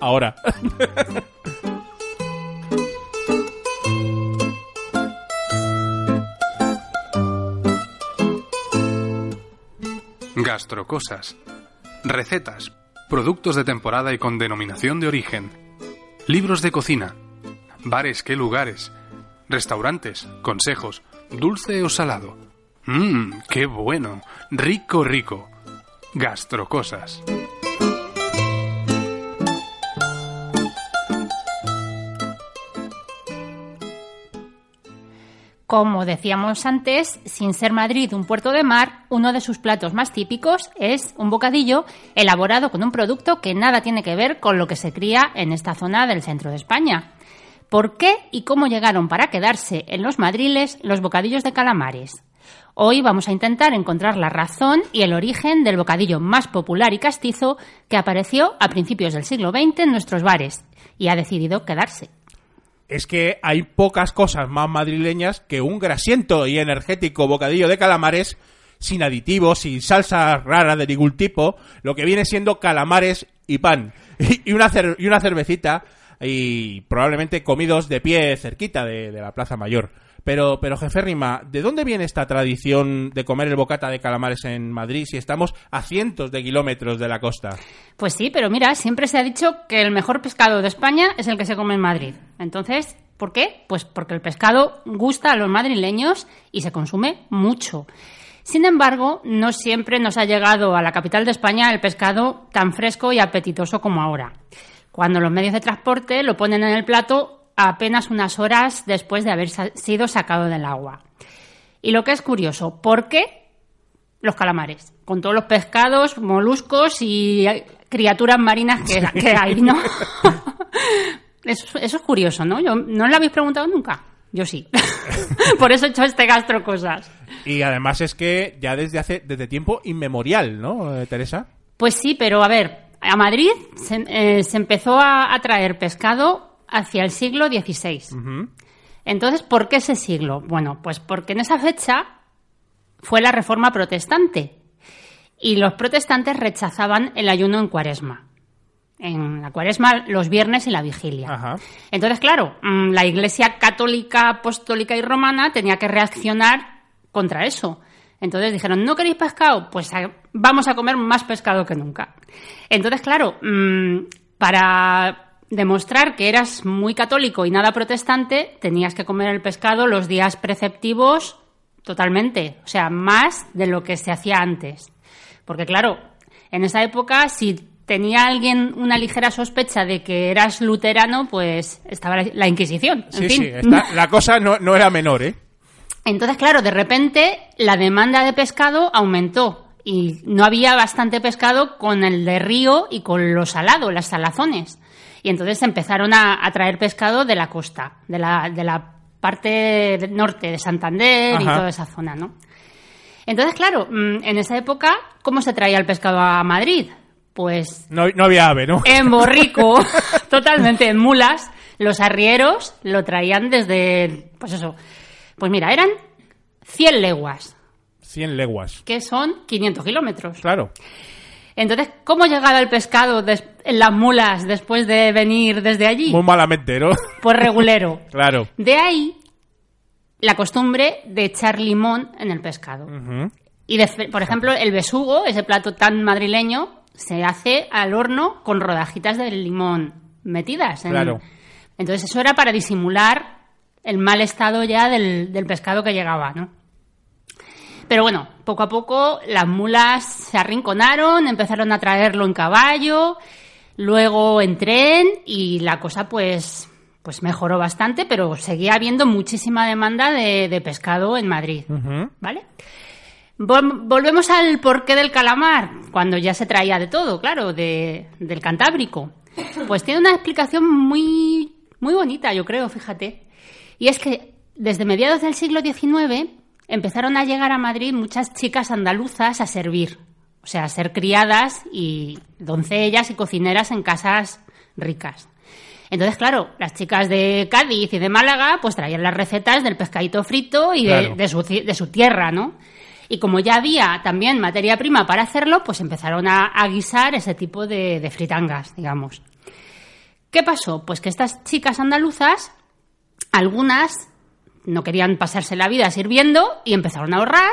ahora. Gastrocosas. Recetas, productos de temporada y con denominación de origen. Libros de cocina. Bares, qué lugares. Restaurantes, consejos, dulce o salado. Mmm, qué bueno. Rico, rico. Gastrocosas. Como decíamos antes, sin ser Madrid un puerto de mar, uno de sus platos más típicos es un bocadillo elaborado con un producto que nada tiene que ver con lo que se cría en esta zona del centro de España. ¿Por qué y cómo llegaron para quedarse en los madriles los bocadillos de calamares? Hoy vamos a intentar encontrar la razón y el origen del bocadillo más popular y castizo que apareció a principios del siglo XX en nuestros bares y ha decidido quedarse es que hay pocas cosas más madrileñas que un grasiento y energético bocadillo de calamares sin aditivos, sin salsa rara de ningún tipo, lo que viene siendo calamares y pan. Y una, y una cervecita y probablemente comidos de pie cerquita de, la Plaza Mayor. Pero, pero jefe Rima, ¿de dónde viene esta tradición de comer el bocata de calamares en Madrid si estamos a cientos de kilómetros de la costa? Pues sí, pero mira, siempre se ha dicho que el mejor pescado de España es el que se come en Madrid. Entonces, ¿por qué? Pues porque el pescado gusta a los madrileños y se consume mucho. Sin embargo, no siempre nos ha llegado a la capital de España el pescado tan fresco y apetitoso como ahora cuando los medios de transporte lo ponen en el plato apenas unas horas después de haber sido sacado del agua. Y lo que es curioso, ¿por qué los calamares? Con todos los pescados, moluscos y criaturas marinas que, hay, ¿no? eso, es curioso, ¿no? Yo, ¿No lo habéis preguntado nunca? Yo sí. Por eso he hecho este gastro cosas. Y además es que ya desde hace desde tiempo inmemorial, ¿no, eh, Teresa? Pues sí, pero a ver, a Madrid eh, se, empezó a, traer pescado hacia el siglo XVI. Entonces, ¿por qué ese siglo? Bueno, pues porque en esa fecha fue la reforma protestante y los protestantes rechazaban el ayuno en cuaresma. En la cuaresma, los viernes y la vigilia. Entonces, claro, mm, la Iglesia católica, apostólica y romana tenía que reaccionar contra eso. Entonces dijeron, ¿no queréis pescado? Pues vamos a comer más pescado que nunca. Entonces, claro, mm, para demostrar que eras muy católico y nada protestante, tenías que comer el pescado los días preceptivos totalmente, o sea, más de lo que se hacía antes. Porque claro, en esa época, si tenía alguien una ligera sospecha de que eras luterano, pues estaba la Inquisición. sí, sí, la cosa no, no era menor, ¿eh? Entonces, claro, de repente la demanda de pescado aumentó y no había bastante pescado con el de río y con lo salado, las salazones. Y entonces empezaron a, traer pescado de la costa, de la, de la parte norte de Santander y toda esa zona, ¿no? Entonces, claro, mm, en esa época, ¿cómo se traía el pescado a Madrid? Pues... No, no había ave, ¿no? En borrico, totalmente, en mulas. Los arrieros lo traían desde, pues eso, pues mira, eran 100 leguas. 100 leguas. Que son 500 kilómetros. Claro. Entonces, ¿cómo llegaba el pescado en las mulas después de venir desde allí? Muy malamente, ¿no? Pues regulero. claro. De ahí la costumbre de echar limón en el pescado. Y, por ejemplo, el besugo, ese plato tan madrileño, se hace al horno con rodajitas de limón metidas. Claro. Entonces, eso era para disimular el mal estado ya del, pescado que llegaba, ¿no? Pero bueno, poco a poco las mulas se arrinconaron, empezaron a traerlo en caballo, luego en tren y la cosa pues, pues mejoró bastante, pero seguía habiendo muchísima demanda de, pescado en Madrid, ¿vale? volvemos al porqué del calamar, cuando ya se traía de todo, claro, de, del Cantábrico. Pues tiene una explicación muy, muy bonita, yo creo, fíjate. Y es que desde mediados del siglo XIX empezaron a llegar a Madrid muchas chicas andaluzas a servir, o sea, a ser criadas y doncellas y cocineras en casas ricas. Entonces, claro, las chicas de Cádiz y de Málaga pues traían las recetas del pescadito frito y de, su, tierra, ¿no? Y como ya había también materia prima para hacerlo, pues empezaron a, guisar ese tipo de, de fritangas, digamos. ¿Qué pasó? Pues que estas chicas andaluzas, algunas no querían pasarse la vida sirviendo y empezaron a ahorrar,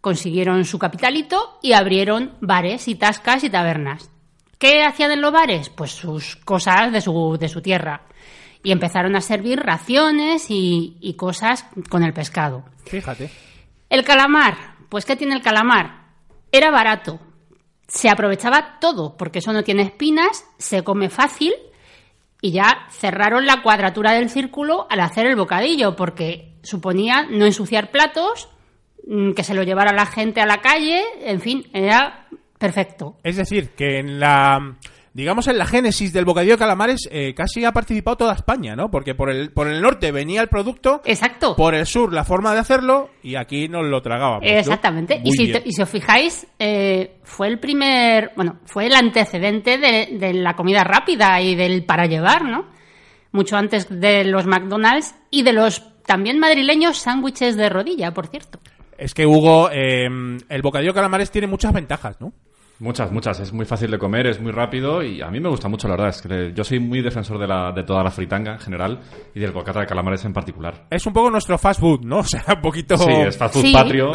consiguieron su capitalito y abrieron bares y tascas y tabernas. ¿Qué hacían en los bares? Pues sus cosas de su, de su tierra. Y empezaron a servir raciones y, y cosas con el pescado. Fíjate. El calamar, pues ¿qué tiene el calamar? Era barato, se aprovechaba todo, porque eso no tiene espinas, se come fácil y ya cerraron la cuadratura del círculo al hacer el bocadillo, porque suponía no ensuciar platos, mm, que se lo llevara la gente a la calle, en fin, era perfecto. Es decir, que en la digamos en la génesis del bocadillo de calamares eh, casi ha participado toda España, ¿no? Porque por el por el norte venía el producto, Exacto. por el sur la forma de hacerlo y aquí nos lo tragábamos. ¿no? Exactamente. Y si, y os fijáis, eh, fue el primer, bueno, fue el antecedente de, de la comida rápida y del para llevar, ¿no? Mucho antes de los McDonald's y de los también madrileños sándwiches de rodilla, por cierto. Es que Hugo, eh, el bocadillo de calamares tiene muchas ventajas, ¿no? Muchas, muchas. Es muy fácil de comer, es muy rápido y a mí me gusta mucho, la verdad. Es que yo soy muy defensor de, la, de toda la fritanga en general y del bocata de calamares en particular. Es un poco nuestro fast food, ¿no? O sea, un poquito... Sí, es fast food Sí. patrio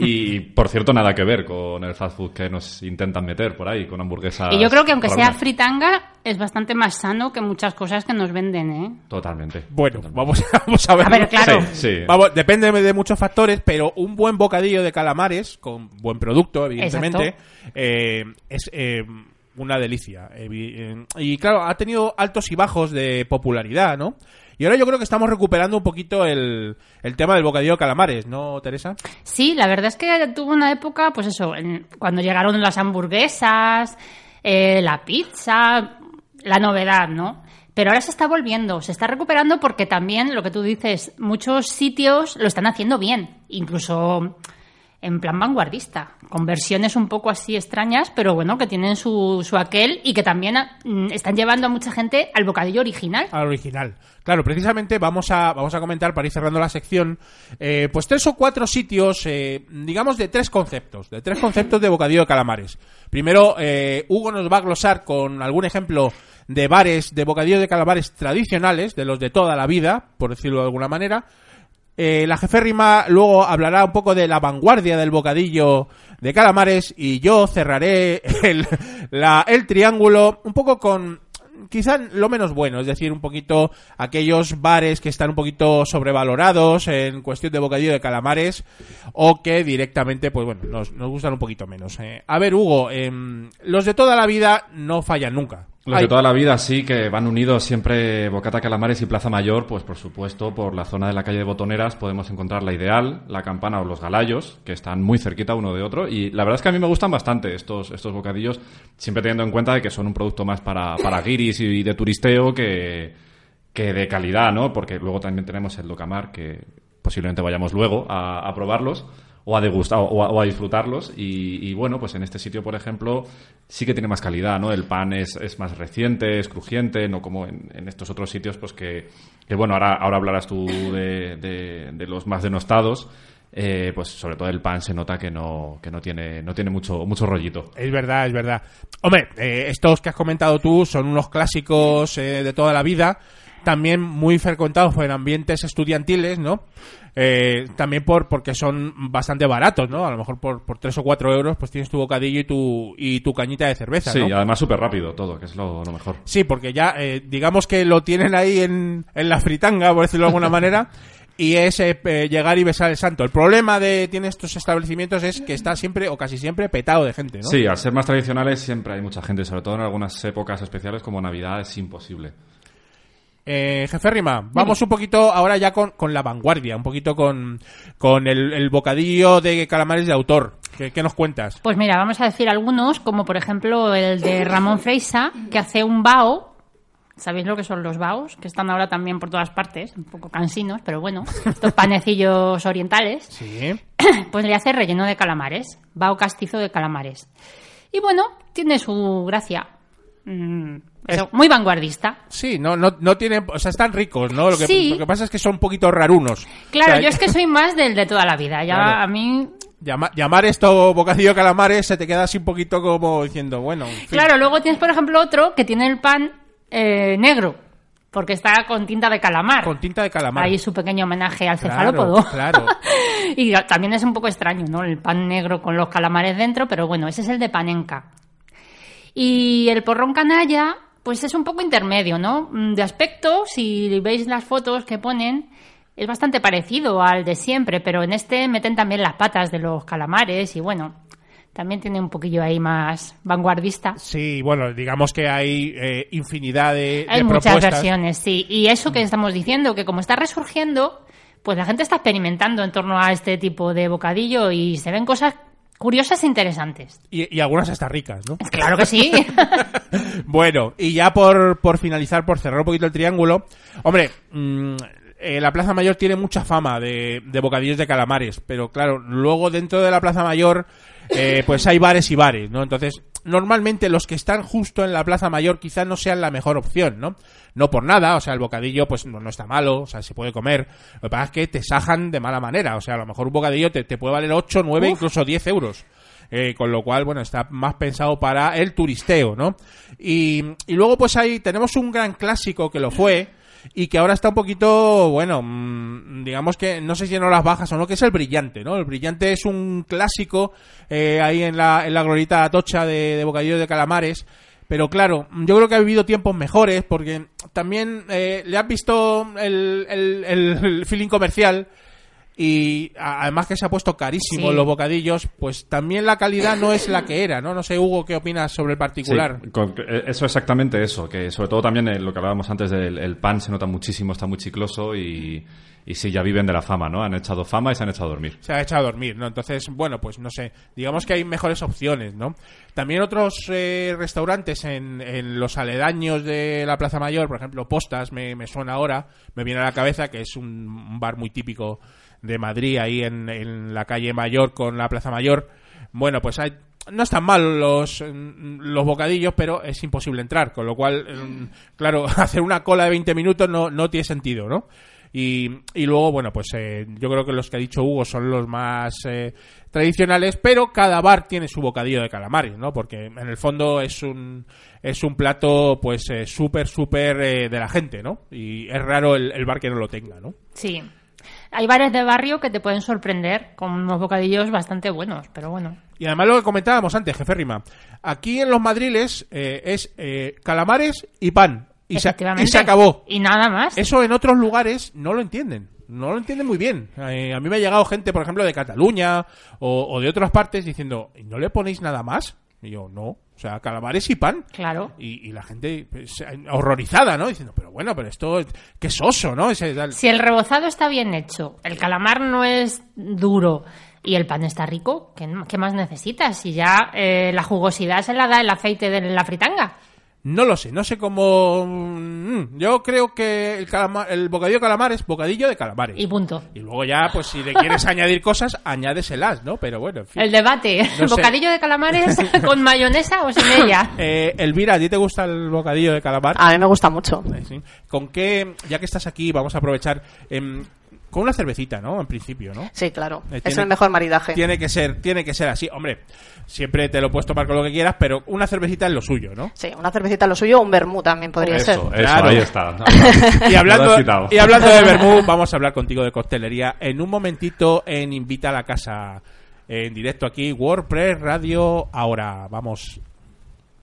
y, y, por cierto, nada que ver con el fast food que nos intentan meter por ahí, con hamburguesas. y yo creo que aunque sea fritanga, es bastante más sano que muchas cosas que nos venden, ¿eh? Totalmente. Bueno, vamos, vamos a ver. A ver, claro. Sí, sí. Vamos, depende de muchos factores, pero un buen bocadillo de calamares, con buen producto, evidentemente, eh, es eh, una delicia. Eh, Y claro, ha tenido altos y bajos de popularidad, ¿no? Y ahora yo creo que estamos recuperando un poquito el, el tema del bocadillo de calamares, ¿no, Teresa? Sí, la verdad es que tuvo una época, pues eso, cuando llegaron las hamburguesas, eh, la pizza, la novedad, ¿no? Pero ahora se está volviendo, se está recuperando porque también, lo que tú dices, muchos sitios lo están haciendo bien, incluso en plan vanguardista, con versiones un poco así extrañas, pero bueno, que tienen su, su aquel y que también mm, están llevando a mucha gente al bocadillo original. Al original. Claro, precisamente vamos a, vamos a comentar, para ir cerrando la sección, eh, pues tres o cuatro sitios, eh, digamos, de tres conceptos, de tres conceptos de bocadillo de calamares. Primero, eh, Hugo nos va a glosar con algún ejemplo de bares de bocadillo de calamares tradicionales, de los de toda la vida, por decirlo de alguna manera. Eh, la jeférrima luego hablará un poco de la vanguardia del bocadillo de calamares y yo cerraré el, el triángulo un poco con quizá lo menos bueno, es decir, un poquito aquellos bares que están un poquito sobrevalorados en cuestión de bocadillo de calamares o que directamente, pues bueno, nos, nos gustan un poquito menos. eh. A ver, Hugo, em, los de toda la vida no fallan nunca. Los de toda la vida sí, que van unidos siempre Bocata Calamares y Plaza Mayor, pues por supuesto, por la zona de la calle de Botoneras podemos encontrar la Ideal, la Campana o los Galayos, que están muy cerquita uno de otro. Y la verdad es que a mí me gustan bastante estos, estos bocadillos, siempre teniendo en cuenta de que son un producto más para, para guiris y de turisteo que, que de calidad, ¿no? Porque luego también tenemos el Docamar, que posiblemente vayamos luego a, a probarlos o a degustar o a, disfrutarlos. Y, y, bueno pues en este sitio por ejemplo sí que tiene más calidad no el pan es, es más reciente es crujiente no como en, estos otros sitios pues que, que, bueno ahora ahora hablarás tú de, de, de los más denostados. Eh, pues sobre todo el pan se nota que no que no tiene no tiene mucho mucho rollito. Es verdad, es verdad. Hombre, eh, estos que has comentado tú son unos clásicos eh, de toda la vida, también muy frecuentados en ambientes estudiantiles, ¿no? Eh, también por porque son bastante baratos, ¿no? A lo mejor por, por 3 o 4 euros pues tienes tu bocadillo y tu, y tu cañita de cerveza, sí ¿no? y además súper rápido todo que es lo, lo mejor Sí, porque ya eh, digamos que lo tienen ahí en, en la fritanga, por decirlo de alguna manera, y es eh, llegar y besar el santo. El problema de tiene estos establecimientos es que está siempre o casi siempre petado de gente, ¿no? sí al ser más tradicionales siempre hay mucha gente sobre todo en algunas épocas especiales como navidad es imposible Eh, jefe Rima, vamos un poquito ahora ya con, con la vanguardia, un poquito con, con el, el bocadillo de calamares de autor. ¿Qué, qué nos cuentas? Pues mira, vamos a decir algunos, como por ejemplo el de Ramón Freisa, que hace un bao. ¿Sabéis lo que son los baos? Que están ahora también por todas partes, un poco cansinos, pero bueno, estos panecillos orientales. Sí. Pues le hace relleno de calamares, bao castizo de calamares. Y bueno, tiene su gracia. Mm, eso, muy vanguardista. Sí, no, no, no tienen, o sea, están ricos, ¿no? Lo que, Sí. lo que pasa es que son un poquito rarunos. Claro, O sea, yo es que soy más del de toda la vida. Ya Claro. a mí llama- llamar esto bocadillo de calamares se te queda así un poquito como diciendo, bueno, en fin. Claro, luego tienes, por ejemplo, otro que tiene el pan eh, negro, porque está con tinta de calamar. Con tinta de calamar. Ahí su pequeño homenaje al Claro, cefalópodo. claro. y también es un poco extraño, ¿no? El pan negro con los calamares dentro, pero bueno, ese es el de panenca. Y el porrón canalla, pues es un poco intermedio, ¿no? Mm, De aspecto, si veis las fotos que ponen, es bastante parecido al de siempre, pero en este meten también las patas de los calamares y bueno, también tiene un poquillo ahí más vanguardista. Sí, bueno, digamos que hay eh, infinidad de, Hay de muchas versiones, sí. Y eso que estamos diciendo, que como está resurgiendo, pues la gente está experimentando en torno a este tipo de bocadillo y se ven cosas curiosas e interesantes. Y, y algunas hasta ricas, ¿no? Claro que sí. Bueno, y ya por, por finalizar, por cerrar un poquito el triángulo, hombre, mm, eh, la Plaza Mayor tiene mucha fama de, de bocadillos de calamares, pero claro, luego dentro de la Plaza Mayor, eh, pues hay bares y bares, ¿no? Entonces, normalmente los que están justo en la Plaza Mayor quizás no sean la mejor opción, ¿no? No por nada, o sea, el bocadillo pues no, no está malo, o sea, se puede comer. Lo que pasa es que te sajan de mala manera, o sea, a lo mejor un bocadillo te, te puede valer 8, 9, incluso 10 euros. Eh, con lo cual, bueno, está más pensado para el turisteo, ¿no? Y, y luego, pues ahí tenemos un gran clásico que lo fue y que ahora está un poquito, bueno, mm, digamos que no sé si en horas bajas o no, que es el brillante, ¿no? El brillante es un clásico eh, ahí en la, en la glorita tocha de, bocadillo de calamares. Pero claro, yo creo que ha vivido tiempos mejores porque también eh, le has visto el- el feeling comercial y además que se ha puesto carísimo Sí. los bocadillos, pues también la calidad no es la que era, ¿no? No sé, Hugo, ¿qué opinas sobre el particular? Sí, con- eh, eso exactamente eso, que sobre todo también eh, lo que hablábamos antes del el pan se nota muchísimo, está muy chicloso y, y sí, ya viven de la fama, ¿no? Han echado fama y se han echado a dormir. se ha echado a dormir, ¿no? Entonces, bueno, pues no sé, digamos que hay mejores opciones, ¿no? También otros eh, restaurantes en, en los aledaños de la Plaza Mayor, por ejemplo, Postas, me, me suena ahora, me viene a la cabeza que es un, un bar muy típico de Madrid, ahí en, en la calle Mayor con la Plaza Mayor. Bueno, pues hay, no están mal los, mm, los bocadillos, pero es imposible entrar, con lo cual, mm, claro, hacer una cola de 20 minutos no, no tiene sentido, ¿no? Y, y luego, bueno, pues eh, yo creo que los que ha dicho Hugo son los más eh, tradicionales, pero cada bar tiene su bocadillo de calamares, ¿no? Porque en el fondo es un, es un plato, pues, eh, súper, súper eh, de la gente, ¿no? Y es raro el, el bar que no lo tenga, ¿no? Sí. Hay bares de barrio que te pueden sorprender con unos bocadillos bastante buenos, pero bueno. Y además lo que comentábamos antes, jefe Rima, aquí en los madriles eh, es eh, calamares y pan. Y se, y se acabó. Y nada más. Eso en otros lugares no lo entienden. No lo entienden muy bien. Eh, a mí me ha llegado gente, por ejemplo, de Cataluña o, o de otras partes diciendo, ¿y no le ponéis nada más? Y yo, no. O sea, calamares y pan. Claro. Y, y la gente pues, horrorizada, ¿no? Diciendo, pero bueno, pero esto, qué soso, ¿no? Ese. Si el rebozado está bien hecho, el calamar no es duro y el pan está rico, ¿qué, qué más necesitas? Si ya eh, la jugosidad se la da el aceite de la fritanga. No lo sé, no sé cómo... mm, Yo creo que el, calama- el bocadillo de calamar es bocadillo de calamares. Y punto. Y luego ya, pues si le quieres añadir cosas, añádeselas, ¿no? Pero bueno, en fin. El debate, No sé. bocadillo de calamares con mayonesa o sin ella. Eh, Elvira, ¿a ti te gusta el bocadillo de calamar? A mí me gusta mucho. Eh, sí. ¿Con qué, ya que estás aquí, vamos a aprovechar, em, con una cervecita, ¿no? En principio, ¿no? Sí, claro. Eh, es tiene- el mejor maridaje. Tiene que ser, tiene que ser así. Hombre, siempre te lo puedes tomar con lo que quieras, pero una cervecita es lo suyo, ¿no? Sí, una cervecita lo suyo, un vermú también podría eso, ser. eso, Claro. ahí está. Y hablando, y hablando de Bermú, vamos a hablar contigo de coctelería en un momentito en Invita a la Casa, en directo aquí, WordPress Radio, ahora, vamos.